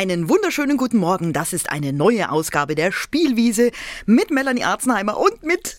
Einen wunderschönen guten Morgen. Das ist eine neue Ausgabe der Spielwiese mit Melanie Arzenheimer und mit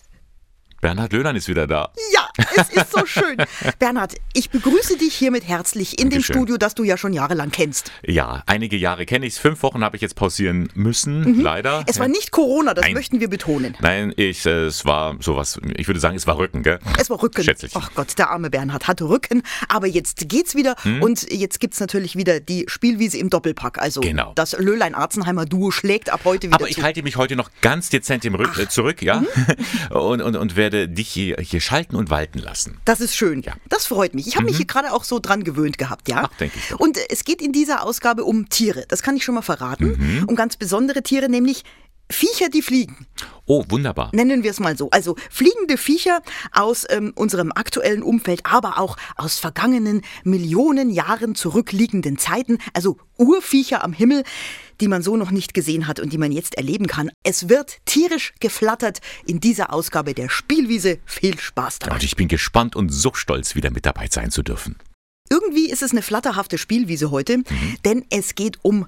Bernhard Löhnern ist wieder da. Ja, es ist so schön. Bernhard, ich begrüße dich hiermit herzlich in dem Dankeschön. Studio, das du ja schon jahrelang kennst. Ja, einige Jahre kenne ich es. Fünf Wochen habe ich jetzt pausieren müssen, leider. Mhm. Es war nicht Corona, das Nein. möchten wir betonen. Nein, ich, es war sowas, ich würde sagen, es war Rücken, gell? Es war Rücken. Schätzlich. Ach Gott, der arme Bernhard hatte Rücken. Aber jetzt geht's wieder Hm? und jetzt gibt's natürlich wieder die Spielwiese im Doppelpack. Also Genau. das Löhlein-Arzenheimer-Duo schlägt ab heute wieder Aber ich zu. halte mich heute noch ganz dezent im Rück, äh, zurück, ja? Mhm. und, und, und werde dich hier, hier schalten und walten lassen. Das ist schön. Ja. Mhm. Das freut mich. Ich habe mich hier gerade auch so dran gewöhnt gehabt, ja? Ach, denke ich doch. Und äh, es geht in dieser Ausgabe um Tiere. Das kann ich schon mal verraten. Mhm. Um ganz besondere Tiere, nämlich Viecher, die fliegen. Oh, wunderbar. Nennen wir es mal so. Also fliegende Viecher aus ähm, unserem aktuellen Umfeld, aber auch aus vergangenen Millionen Jahren zurückliegenden Zeiten. Also Urviecher am Himmel, die man so noch nicht gesehen hat und die man jetzt erleben kann. Es wird tierisch geflattert in dieser Ausgabe der Spielwiese. Viel Spaß dabei. Und ich bin gespannt und so stolz, wieder mit dabei sein zu dürfen. Irgendwie ist es eine flatterhafte Spielwiese heute, Mhm. denn es geht um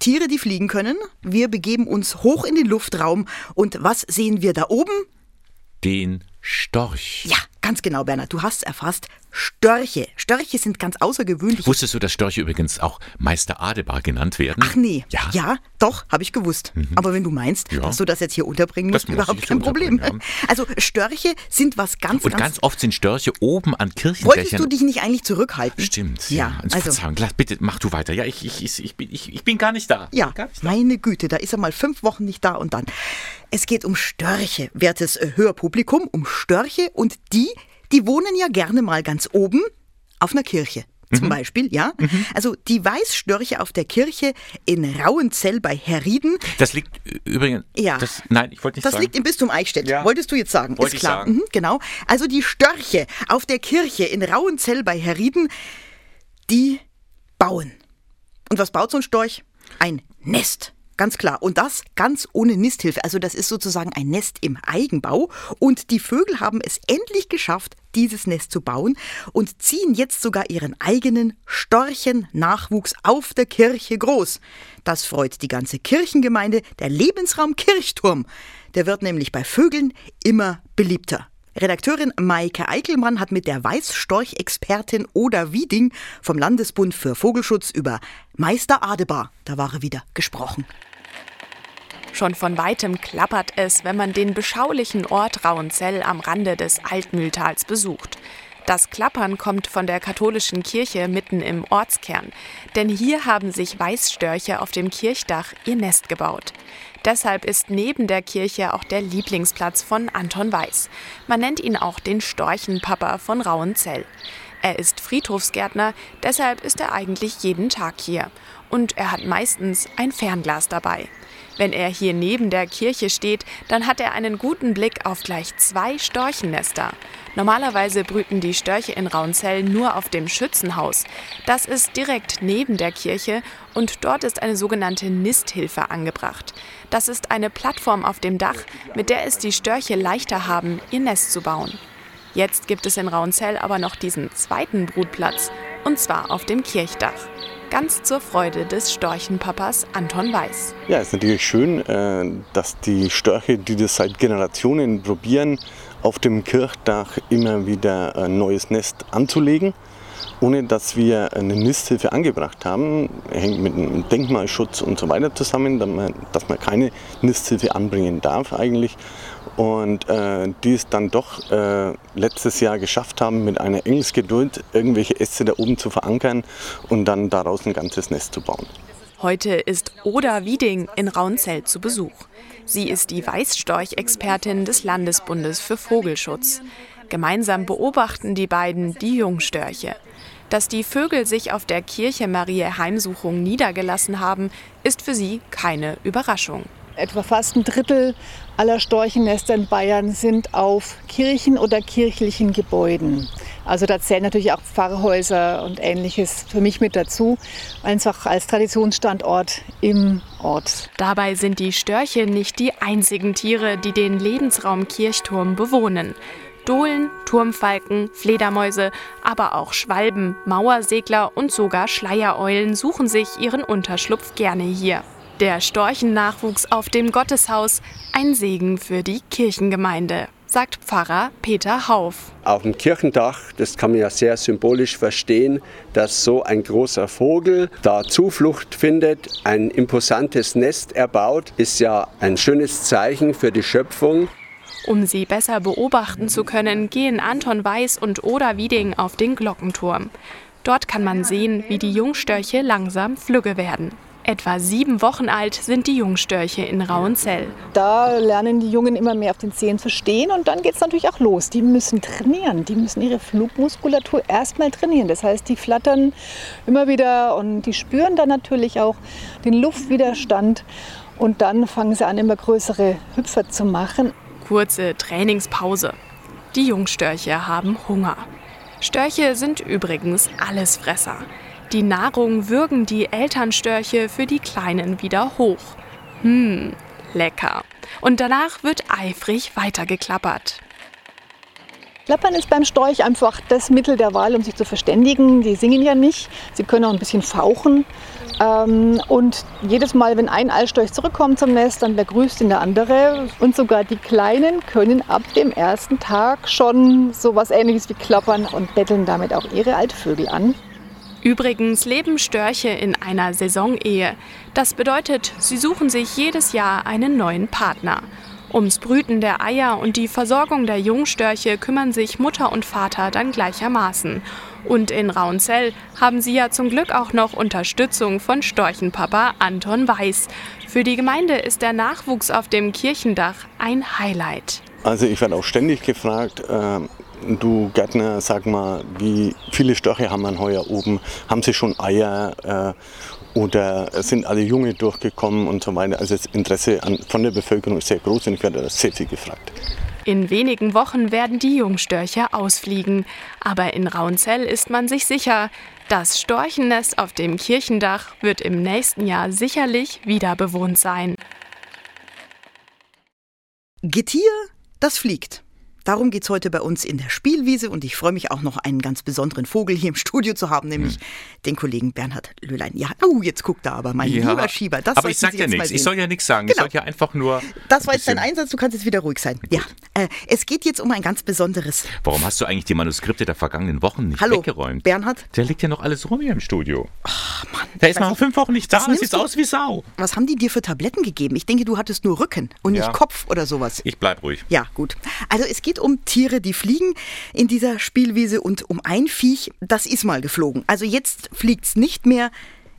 Tiere, die fliegen können. Wir begeben uns hoch in den Luftraum und was sehen wir da oben? Den Storch. Ja, ganz genau, Bernhard, du hast erfasst. Störche. Störche sind ganz außergewöhnlich. Wusstest du, dass Störche übrigens auch Meister Adebar genannt werden? Ach nee. Ja. Mhm. Ja, doch, habe ich gewusst. Aber wenn du meinst, Ja. dass du das jetzt hier unterbringen musst, muss überhaupt kein Problem. unterbringen, Also Störche sind was ganz, Und ganz... ganz oft sind Störche oben an Wolltest Kirchendächern. du dich nicht eigentlich zurückhalten? Stimmt. Ja, Also, also... Bitte mach du weiter. Ja, ich, ich, ich, ich, bin, ich, ich bin gar nicht da. Ja, nicht da. meine Güte, da ist er mal fünf Wochen nicht da und dann. Es geht um Störche, wertes äh, Hörpublikum, um Störche und die, die wohnen ja gerne mal ganz oben auf einer Kirche. Mhm. Zum Beispiel, ja. Also die Weißstörche auf der Kirche in Rauenzell bei Herrieden, Das liegt übrigens. Ja. Das, nein, ich wollte nicht das sagen. liegt im Bistum Eichstätt. Ja. Wolltest du jetzt sagen? Wollte Ist klar. sagen. Mhm, genau. Also die Störche auf der Kirche in Rauenzell bei Herrieden, die bauen. Und was baut so ein Storch? Ein Nest. Ganz klar. Und das ganz ohne Nisthilfe. Also das ist sozusagen ein Nest im Eigenbau. Und die Vögel haben es endlich geschafft, dieses Nest zu bauen und ziehen jetzt sogar ihren eigenen Storchennachwuchs auf der Kirche groß. Das freut die ganze Kirchengemeinde. Der Lebensraum Kirchturm, der wird nämlich bei Vögeln immer beliebter. Redakteurin Maike Eichelmann hat mit der Weißstorch-Expertin Oda Wieding vom Landesbund für Vogelschutz über Meister Adebar, da war er wieder, gesprochen. Schon von weitem klappert es, wenn man den beschaulichen Ort Rauenzell am Rande des Altmühltals besucht. Das Klappern kommt von der katholischen Kirche mitten im Ortskern, denn hier haben sich Weißstörche auf dem Kirchdach ihr Nest gebaut. Deshalb ist neben der Kirche auch der Lieblingsplatz von Anton Weiß. Man nennt ihn auch den Storchenpapa von Rauenzell. Er ist Friedhofsgärtner, deshalb ist er eigentlich jeden Tag hier. Und er hat meistens ein Fernglas dabei. Wenn er hier neben der Kirche steht, dann hat er einen guten Blick auf gleich zwei Storchennester. Normalerweise brüten die Störche in Rauenzell nur auf dem Schützenhaus. Das ist direkt neben der Kirche und dort ist eine sogenannte Nisthilfe angebracht. Das ist eine Plattform auf dem Dach, mit der es die Störche leichter haben, ihr Nest zu bauen. Jetzt gibt es in Rauenzell aber noch diesen zweiten Brutplatz, und zwar auf dem Kirchdach. Ganz zur Freude des Storchenpapas Anton Weiß. Ja, es ist natürlich schön, äh, dass die Störche, die das seit Generationen probieren, auf dem Kirchdach immer wieder ein neues Nest anzulegen, ohne dass wir eine Nisthilfe angebracht haben. Hängt mit dem Denkmalschutz und so weiter zusammen, dass man, dass man keine Nisthilfe anbringen darf eigentlich. Und äh, die es dann doch äh, letztes Jahr geschafft haben, mit einer Engelsgeduld irgendwelche Äste da oben zu verankern und dann daraus ein ganzes Nest zu bauen. Heute ist Oda Wieding in Rauenzell zu Besuch. Sie ist die Weißstorch-Expertin des Landesbundes für Vogelschutz. Gemeinsam beobachten die beiden die Jungstörche. Dass die Vögel sich auf der Kirche Mariä Heimsuchung niedergelassen haben, ist für sie keine Überraschung. Etwa fast ein Drittel aller Storchennester in Bayern sind auf Kirchen oder kirchlichen Gebäuden. Also da zählen natürlich auch Pfarrhäuser und ähnliches für mich mit dazu, einfach als Traditionsstandort im Ort. Dabei sind die Störche nicht die einzigen Tiere, die den Lebensraum Kirchturm bewohnen. Dohlen, Turmfalken, Fledermäuse, aber auch Schwalben, Mauersegler und sogar Schleiereulen suchen sich ihren Unterschlupf gerne hier. Der Storchennachwuchs auf dem Gotteshaus, ein Segen für die Kirchengemeinde sagt Pfarrer Peter Hauf. Auf dem Kirchendach, das kann man ja sehr symbolisch verstehen, dass so ein großer Vogel da Zuflucht findet, ein imposantes Nest erbaut, ist ja ein schönes Zeichen für die Schöpfung. Um sie besser beobachten zu können, gehen Anton Weiß und Oda Wieding auf den Glockenturm. Dort kann man sehen, wie die Jungstörche langsam flügge werden. Etwa sieben Wochen alt sind die Jungstörche in Rauenzell. Da lernen die Jungen immer mehr auf den Zehen zu stehen und dann geht es natürlich auch los. Die müssen trainieren, die müssen ihre Flugmuskulatur erstmal trainieren. Das heißt, die flattern immer wieder und die spüren dann natürlich auch den Luftwiderstand und dann fangen sie an, immer größere Hüpfer zu machen. Kurze Trainingspause. Die Jungstörche haben Hunger. Störche sind übrigens Allesfresser. Die Nahrung würgen die Elternstörche für die Kleinen wieder hoch. Hm, lecker. Und danach wird eifrig weitergeklappert. Klappern ist beim Storch einfach das Mittel der Wahl, um sich zu verständigen. Die singen ja nicht, sie können auch ein bisschen fauchen. Ähm, und jedes Mal, wenn ein Eistorch zurückkommt zum Nest, dann begrüßt ihn der andere. Und sogar die Kleinen können ab dem ersten Tag schon so was Ähnliches wie klappern und betteln damit auch ihre Altvögel an. Übrigens leben Störche in einer Saisonehe. Das bedeutet, sie suchen sich jedes Jahr einen neuen Partner. Ums Brüten der Eier und die Versorgung der Jungstörche kümmern sich Mutter und Vater dann gleichermaßen. Und in Rauenzell haben sie ja zum Glück auch noch Unterstützung von Storchenpapa Anton Weiß. Für die Gemeinde ist der Nachwuchs auf dem Kirchendach ein Highlight. Also ich werde auch ständig gefragt, äh, Du Gärtner, sag mal, wie viele Störche haben wir heuer oben? Haben sie schon Eier äh, oder sind alle Junge durchgekommen und so weiter? Also das Interesse an, von der Bevölkerung ist sehr groß und ich werde sehr viel gefragt. In wenigen Wochen werden die Jungstörche ausfliegen. Aber in Rauenzell ist man sich sicher, das Storchennest auf dem Kirchendach wird im nächsten Jahr sicherlich wieder bewohnt sein. Getier, das fliegt. Darum geht es heute bei uns in der Spielwiese und ich freue mich auch noch einen ganz besonderen Vogel hier im Studio zu haben, nämlich hm. den Kollegen Bernhard Löhlein. Ja, oh, jetzt guckt er aber, mein ja, lieber Schieber. Das aber ich sag ja nichts, ich soll ja nichts sagen, genau. ich soll ja einfach nur... Das war jetzt dein Einsatz, du kannst jetzt wieder ruhig sein. Gut. Ja, äh, es geht jetzt um ein ganz besonderes... Warum hast du eigentlich die Manuskripte der vergangenen Wochen nicht Hallo, weggeräumt? Bernhard? Der liegt ja noch alles rum hier im Studio. Ach, Mann. Der ist mal fünf Wochen nicht da, das sieht aus wie Sau. Was haben die dir für Tabletten gegeben? Ich denke, du hattest nur Rücken und ja. nicht Kopf oder sowas. Ich bleib ruhig. Ja, gut. Also es geht um Tiere, die fliegen in dieser Spielwiese und um ein Viech, das ist mal geflogen. Also jetzt fliegt's nicht mehr.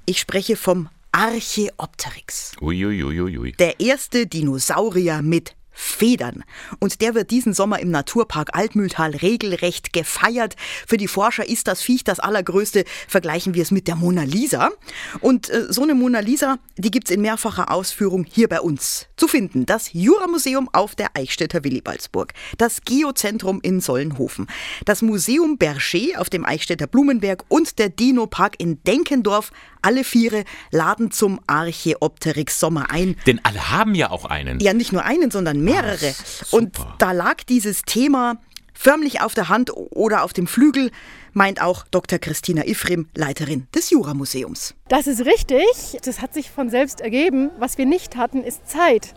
Ich spreche vom Archeopteryx. Uiuiuiui. Ui, ui. Der erste Dinosaurier mit Federn. Und der wird diesen Sommer im Naturpark Altmühltal regelrecht gefeiert. Für die Forscher ist das Viech das allergrößte. Vergleichen wir es mit der Mona Lisa. Und äh, so eine Mona Lisa, die gibt's in mehrfacher Ausführung hier bei uns zu finden. Das Juramuseum auf der Eichstätter Willibaldsburg. Das Geozentrum in Sollenhofen. Das Museum Berger auf dem Eichstätter Blumenberg und der Dino-Park in Denkendorf. Alle Viere laden zum Archeopteryx Sommer ein. Denn alle haben ja auch einen. Ja, nicht nur einen, sondern mehrere. Ach, und da lag dieses Thema förmlich auf der Hand oder auf dem Flügel, meint auch Dr. Christina Ifrim, Leiterin des Juramuseums. Das ist richtig. Das hat sich von selbst ergeben. Was wir nicht hatten, ist Zeit.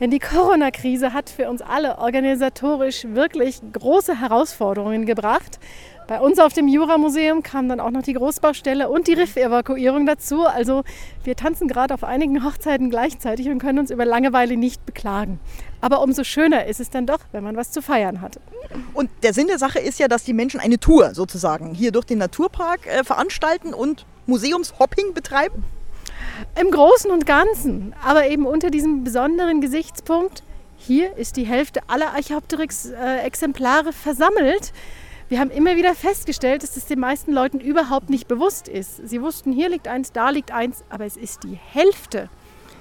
Denn die Corona-Krise hat für uns alle organisatorisch wirklich große Herausforderungen gebracht. Bei uns auf dem Jura-Museum kam dann auch noch die Großbaustelle und die Riff-Evakuierung dazu. Also wir tanzen gerade auf einigen Hochzeiten gleichzeitig und können uns über Langeweile nicht beklagen. Aber umso schöner ist es dann doch, wenn man was zu feiern hat. Und der Sinn der Sache ist ja, dass die Menschen eine Tour sozusagen hier durch den Naturpark äh, veranstalten und Museumshopping betreiben. Im Großen und Ganzen, aber eben unter diesem besonderen Gesichtspunkt, hier ist die Hälfte aller Archaeopteryx-Exemplare versammelt. Wir haben immer wieder festgestellt, dass es den meisten Leuten überhaupt nicht bewusst ist. Sie wussten, hier liegt eins, da liegt eins, aber es ist die Hälfte.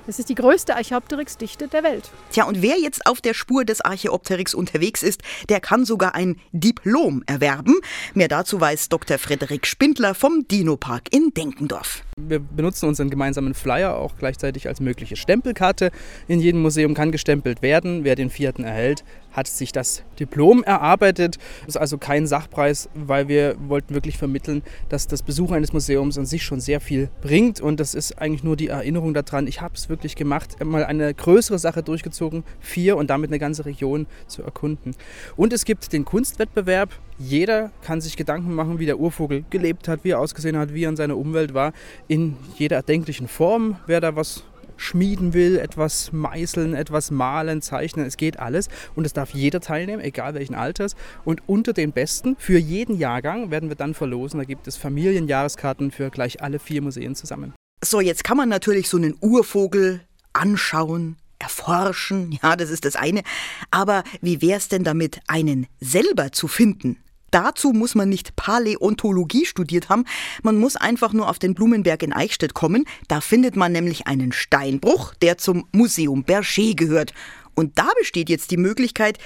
Das ist die größte Archaeopteryx-Dichte der Welt. Tja, und wer jetzt auf der Spur des Archaeopteryx unterwegs ist, der kann sogar ein Diplom erwerben. Mehr dazu weiß Dr. Frederik Spindler vom Dino-Park in Denkendorf. Wir benutzen unseren gemeinsamen Flyer auch gleichzeitig als mögliche Stempelkarte. In jedem Museum kann gestempelt werden. Wer den vierten erhält, hat sich das Diplom erarbeitet. Das ist also kein Sachpreis, weil wir wollten wirklich vermitteln, dass das Besuch eines Museums an sich schon sehr viel bringt. Und das ist eigentlich nur die Erinnerung daran, ich habe es wirklich gemacht, mal eine größere Sache durchgezogen, vier und damit eine ganze Region zu erkunden. Und es gibt den Kunstwettbewerb. Jeder kann sich Gedanken machen, wie der Urvogel gelebt hat, wie er ausgesehen hat, wie er in seiner Umwelt war in jeder erdenklichen Form. Wer da was schmieden will, etwas meißeln, etwas malen, zeichnen, es geht alles. Und es darf jeder teilnehmen, egal welchen Alters. Und unter den Besten für jeden Jahrgang werden wir dann verlosen. Da gibt es Familienjahreskarten für gleich alle vier Museen zusammen. So, jetzt kann man natürlich so einen Urvogel anschauen, erforschen, ja, das ist das eine. Aber wie wäre es denn damit, einen selber zu finden? Dazu muss man nicht Paläontologie studiert haben, man muss einfach nur auf den Blumenberg in Eichstätt kommen, da findet man nämlich einen Steinbruch, der zum Museum Berger gehört. Und da besteht jetzt die Möglichkeit,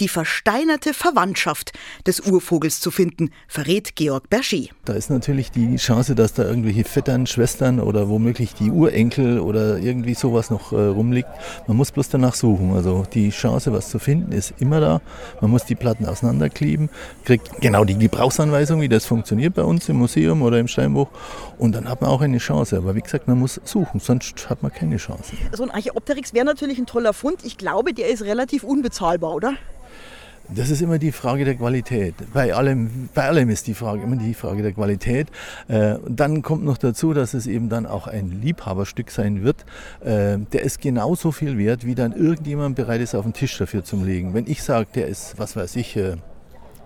die versteinerte Verwandtschaft des Urvogels zu finden, verrät Georg Berger. Da ist natürlich die Chance, dass da irgendwelche Vettern, Schwestern oder womöglich die Urenkel oder irgendwie sowas noch äh, rumliegt. Man muss bloß danach suchen. Also die Chance, was zu finden, ist immer da. Man muss die Platten auseinanderkleben, kriegt genau die Gebrauchsanweisung, wie das funktioniert bei uns im Museum oder im Steinbruch. Und dann hat man auch eine Chance. Aber wie gesagt, man muss suchen, sonst hat man keine Chance. So ein Archeopteryx wäre natürlich ein toller Fund. Ich glaube, der ist relativ unbezahlbar, oder? Das ist immer die Frage der Qualität. Bei allem, bei allem ist die Frage immer die Frage der Qualität. Äh, dann kommt noch dazu, dass es eben dann auch ein Liebhaberstück sein wird. Äh, der ist genauso viel wert, wie dann irgendjemand bereit ist, auf den Tisch dafür zu legen. Wenn ich sage, der ist, was weiß ich, äh,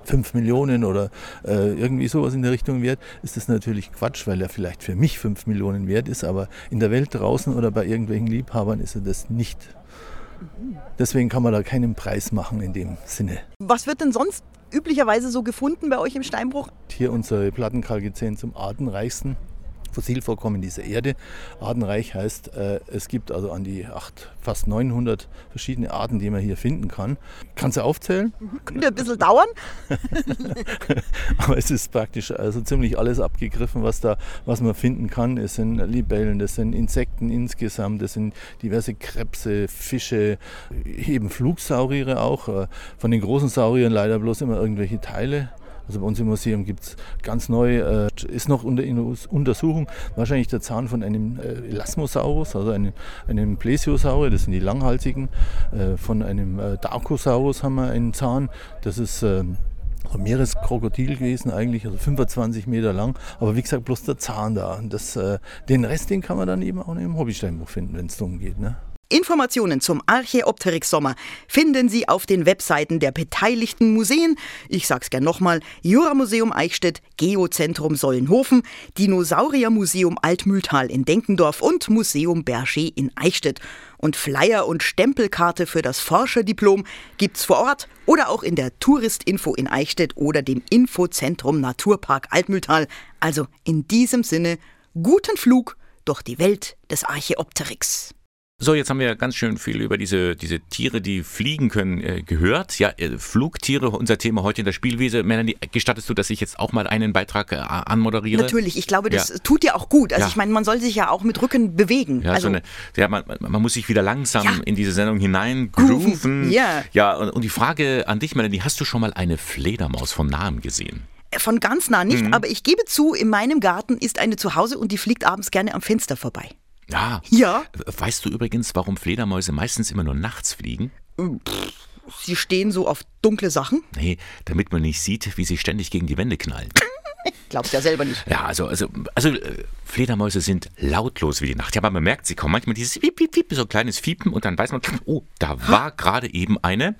5 Millionen oder äh, irgendwie sowas in der Richtung wert, ist das natürlich Quatsch, weil er vielleicht für mich 5 Millionen wert ist, aber in der Welt draußen oder bei irgendwelchen Liebhabern ist er das nicht. Deswegen kann man da keinen Preis machen in dem Sinne. Was wird denn sonst üblicherweise so gefunden bei euch im Steinbruch? Hier unsere Plattenkalkizän zum artenreichsten. Fossilvorkommen dieser Erde. Artenreich heißt, äh, es gibt also an die acht, fast 900 verschiedene Arten, die man hier finden kann. Kannst du aufzählen? Könnte ein bisschen dauern. Aber es ist praktisch also ziemlich alles abgegriffen, was, da, was man finden kann. Es sind Libellen, das sind Insekten insgesamt, das sind diverse Krebse, Fische, eben Flugsauriere auch. Äh, von den großen Sauriern leider bloß immer irgendwelche Teile. Also bei uns im Museum gibt es ganz neu, äh, ist noch unter Untersuchung, wahrscheinlich der Zahn von einem äh, Elasmosaurus, also einem, einem Plesiosaurier, das sind die langhalsigen. Äh, von einem äh, Darkosaurus haben wir einen Zahn, das ist ähm, ein Meereskrokodil gewesen eigentlich, also 25 Meter lang. Aber wie gesagt, bloß der Zahn da. Und das, äh, den Rest, den kann man dann eben auch im Hobbysteinbuch finden, wenn es darum geht. Ne? Informationen zum Archäopteryx Sommer finden Sie auf den Webseiten der beteiligten Museen. Ich sag's gern nochmal: Juramuseum Eichstätt, Geozentrum Sollenhofen, Dinosauriermuseum Altmühltal in Denkendorf und Museum Berger in Eichstätt. Und Flyer und Stempelkarte für das Forscherdiplom gibt's vor Ort oder auch in der Touristinfo in Eichstätt oder dem Infozentrum Naturpark Altmühltal. Also in diesem Sinne guten Flug durch die Welt des Archäopteryx. So, jetzt haben wir ganz schön viel über diese, diese Tiere, die fliegen können, äh, gehört. Ja, äh, Flugtiere, unser Thema heute in der Spielwiese. Melanie, gestattest du, dass ich jetzt auch mal einen Beitrag äh, anmoderiere? Natürlich, ich glaube, das ja. tut ja auch gut. Also ja. ich meine, man soll sich ja auch mit Rücken bewegen. Ja, also, so eine, ja man, man, muss sich wieder langsam ja. in diese Sendung hinein grooven. Ja, ja und, und die Frage an dich, Melanie, hast du schon mal eine Fledermaus von nahem gesehen? Von ganz nah nicht, mhm. aber ich gebe zu, in meinem Garten ist eine zu Hause und die fliegt abends gerne am Fenster vorbei. Ja. Ja. Weißt du übrigens, warum Fledermäuse meistens immer nur nachts fliegen? Sie stehen so auf dunkle Sachen? Nee, damit man nicht sieht, wie sie ständig gegen die Wände knallen. Glaubst ja selber nicht. Ja, also, also, also äh, Fledermäuse sind lautlos wie die Nacht. Ja, aber man merkt, sie kommen manchmal dieses Piep, Piep, Piep, so ein kleines Fiepen und dann weiß man, oh, da war gerade eben eine.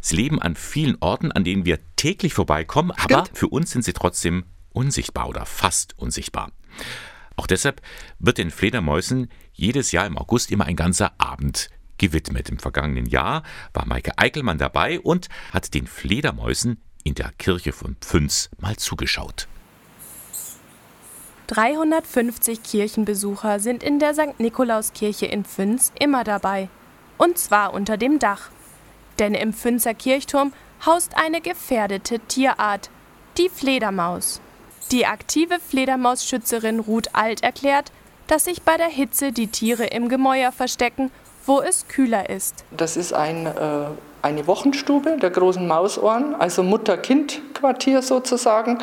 Sie leben an vielen Orten, an denen wir täglich vorbeikommen, Stimmt. aber für uns sind sie trotzdem unsichtbar oder fast unsichtbar. Auch deshalb wird den Fledermäusen jedes Jahr im August immer ein ganzer Abend gewidmet. Im vergangenen Jahr war Maike Eickelmann dabei und hat den Fledermäusen in der Kirche von Pfünz mal zugeschaut. 350 Kirchenbesucher sind in der St. Nikolauskirche in Pfünz immer dabei. Und zwar unter dem Dach. Denn im Pfünzer Kirchturm haust eine gefährdete Tierart, die Fledermaus. Die aktive Fledermausschützerin Ruth Alt erklärt, dass sich bei der Hitze die Tiere im Gemäuer verstecken, wo es kühler ist. Das ist ein, äh, eine Wochenstube der großen Mausohren, also Mutter-Kind-Quartier sozusagen.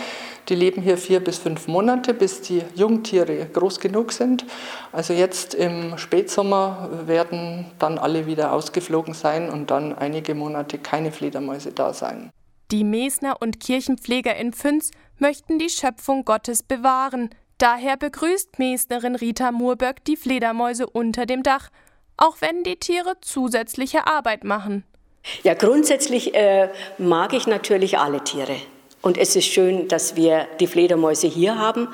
Die leben hier vier bis fünf Monate, bis die Jungtiere groß genug sind. Also jetzt im Spätsommer werden dann alle wieder ausgeflogen sein und dann einige Monate keine Fledermäuse da sein. Die Mesner und Kirchenpfleger in Pfünz möchten die Schöpfung Gottes bewahren. Daher begrüßt Mesnerin Rita Murberg die Fledermäuse unter dem Dach, auch wenn die Tiere zusätzliche Arbeit machen. Ja, grundsätzlich äh, mag ich natürlich alle Tiere. Und es ist schön, dass wir die Fledermäuse hier haben,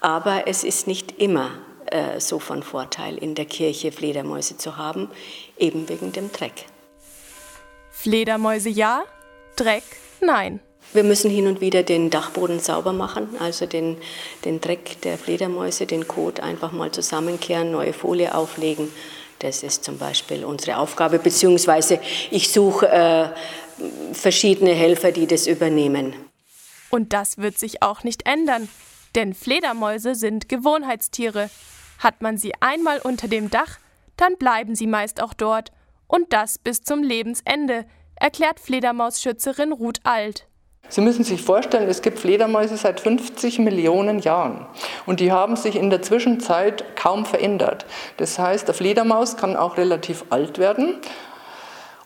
aber es ist nicht immer äh, so von Vorteil, in der Kirche Fledermäuse zu haben, eben wegen dem Dreck. Fledermäuse ja, Dreck nein. Wir müssen hin und wieder den Dachboden sauber machen, also den, den Dreck der Fledermäuse, den Kot einfach mal zusammenkehren, neue Folie auflegen. Das ist zum Beispiel unsere Aufgabe, beziehungsweise ich suche äh, verschiedene Helfer, die das übernehmen. Und das wird sich auch nicht ändern, denn Fledermäuse sind Gewohnheitstiere. Hat man sie einmal unter dem Dach, dann bleiben sie meist auch dort. Und das bis zum Lebensende, erklärt Fledermausschützerin Ruth Alt. Sie müssen sich vorstellen, es gibt Fledermäuse seit 50 Millionen Jahren und die haben sich in der Zwischenzeit kaum verändert. Das heißt, der Fledermaus kann auch relativ alt werden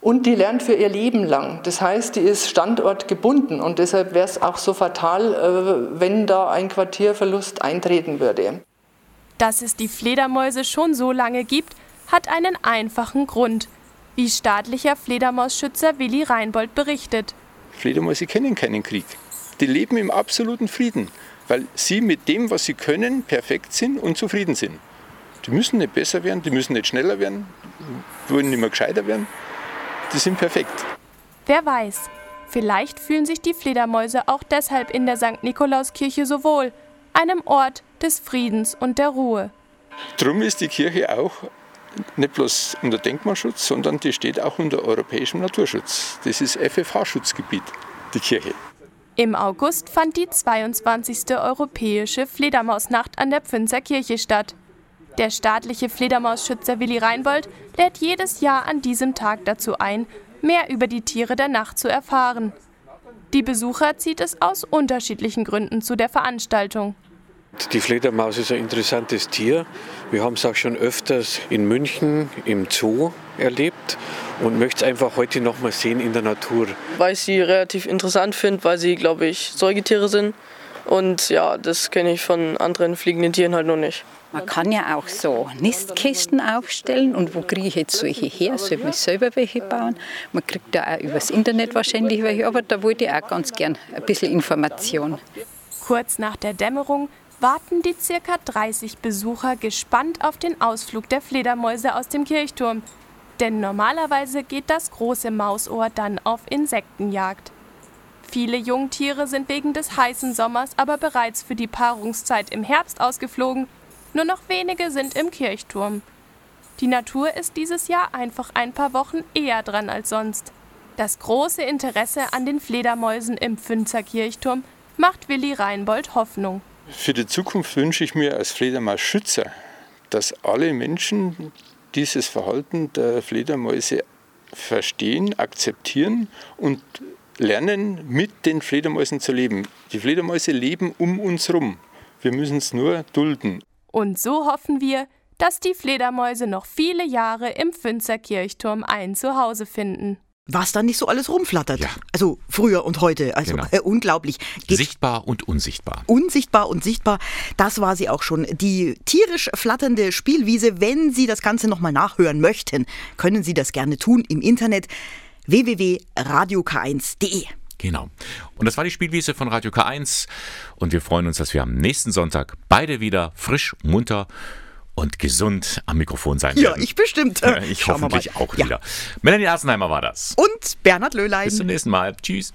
und die lernt für ihr Leben lang. Das heißt, die ist standortgebunden und deshalb wäre es auch so fatal, äh, wenn da ein Quartierverlust eintreten würde. Dass es die Fledermäuse schon so lange gibt, hat einen einfachen Grund, wie staatlicher Fledermausschützer Willi Reinbold berichtet. Fledermäuse kennen keinen Krieg. Die leben im absoluten Frieden, weil sie mit dem, was sie können, perfekt sind und zufrieden sind. Die müssen nicht besser werden, die müssen nicht schneller werden, wollen nicht mehr gescheiter werden. Die sind perfekt. Wer weiß, vielleicht fühlen sich die Fledermäuse auch deshalb in der St. Nikolauskirche so wohl, einem Ort des Friedens und der Ruhe. Drum ist die Kirche auch nicht bloß unter Denkmalschutz, sondern die steht auch unter europäischem Naturschutz. Das ist FFH-Schutzgebiet, die Kirche. Im August fand die 22. Europäische Fledermausnacht an der Pfünzer Kirche statt. Der staatliche Fledermausschützer Willi Reinbold lädt jedes Jahr an diesem Tag dazu ein, mehr über die Tiere der Nacht zu erfahren. Die Besucher zieht es aus unterschiedlichen Gründen zu der Veranstaltung. Die Fledermaus ist ein interessantes Tier. Wir haben es auch schon öfters in München im Zoo erlebt und möchte es einfach heute noch mal sehen in der Natur. Weil ich sie relativ interessant finde, weil sie, glaube ich, Säugetiere sind. Und ja, das kenne ich von anderen fliegenden Tieren halt noch nicht. Man kann ja auch so Nistkästen aufstellen und wo kriege ich jetzt solche her? Soll ich selber welche bauen? Man kriegt da auch übers Internet wahrscheinlich welche, aber da wollte ich auch ganz gern ein bisschen Information. Kurz nach der Dämmerung warten die circa 30 Besucher gespannt auf den Ausflug der Fledermäuse aus dem Kirchturm. Denn normalerweise geht das große Mausohr dann auf Insektenjagd. Viele Jungtiere sind wegen des heißen Sommers aber bereits für die Paarungszeit im Herbst ausgeflogen. Nur noch wenige sind im Kirchturm. Die Natur ist dieses Jahr einfach ein paar Wochen eher dran als sonst. Das große Interesse an den Fledermäusen im Pfünzer Kirchturm macht Willi Reinbold Hoffnung. Für die Zukunft wünsche ich mir als Fledermausschützer, dass alle Menschen dieses Verhalten der Fledermäuse verstehen, akzeptieren und lernen, mit den Fledermäusen zu leben. Die Fledermäuse leben um uns herum. Wir müssen es nur dulden. Und so hoffen wir, dass die Fledermäuse noch viele Jahre im Pfünzer Kirchturm ein Zuhause finden. Was da nicht so alles rumflattert. Ja. Also früher und heute. Also genau. äh, unglaublich. Geht sichtbar und unsichtbar. Unsichtbar und sichtbar. Das war sie auch schon. Die tierisch flatternde Spielwiese. Wenn Sie das Ganze nochmal nachhören möchten, können Sie das gerne tun im Internet www.radiok1.de. Genau. Und das war die Spielwiese von Radio K1. Und wir freuen uns, dass wir am nächsten Sonntag beide wieder frisch, munter und gesund am Mikrofon sein ja, werden. Ja, ich bestimmt. Ich Schauen hoffentlich auch ja. wieder. Melanie Arsenheimer war das. Und Bernhard Löhlein. Bis zum nächsten Mal. Tschüss.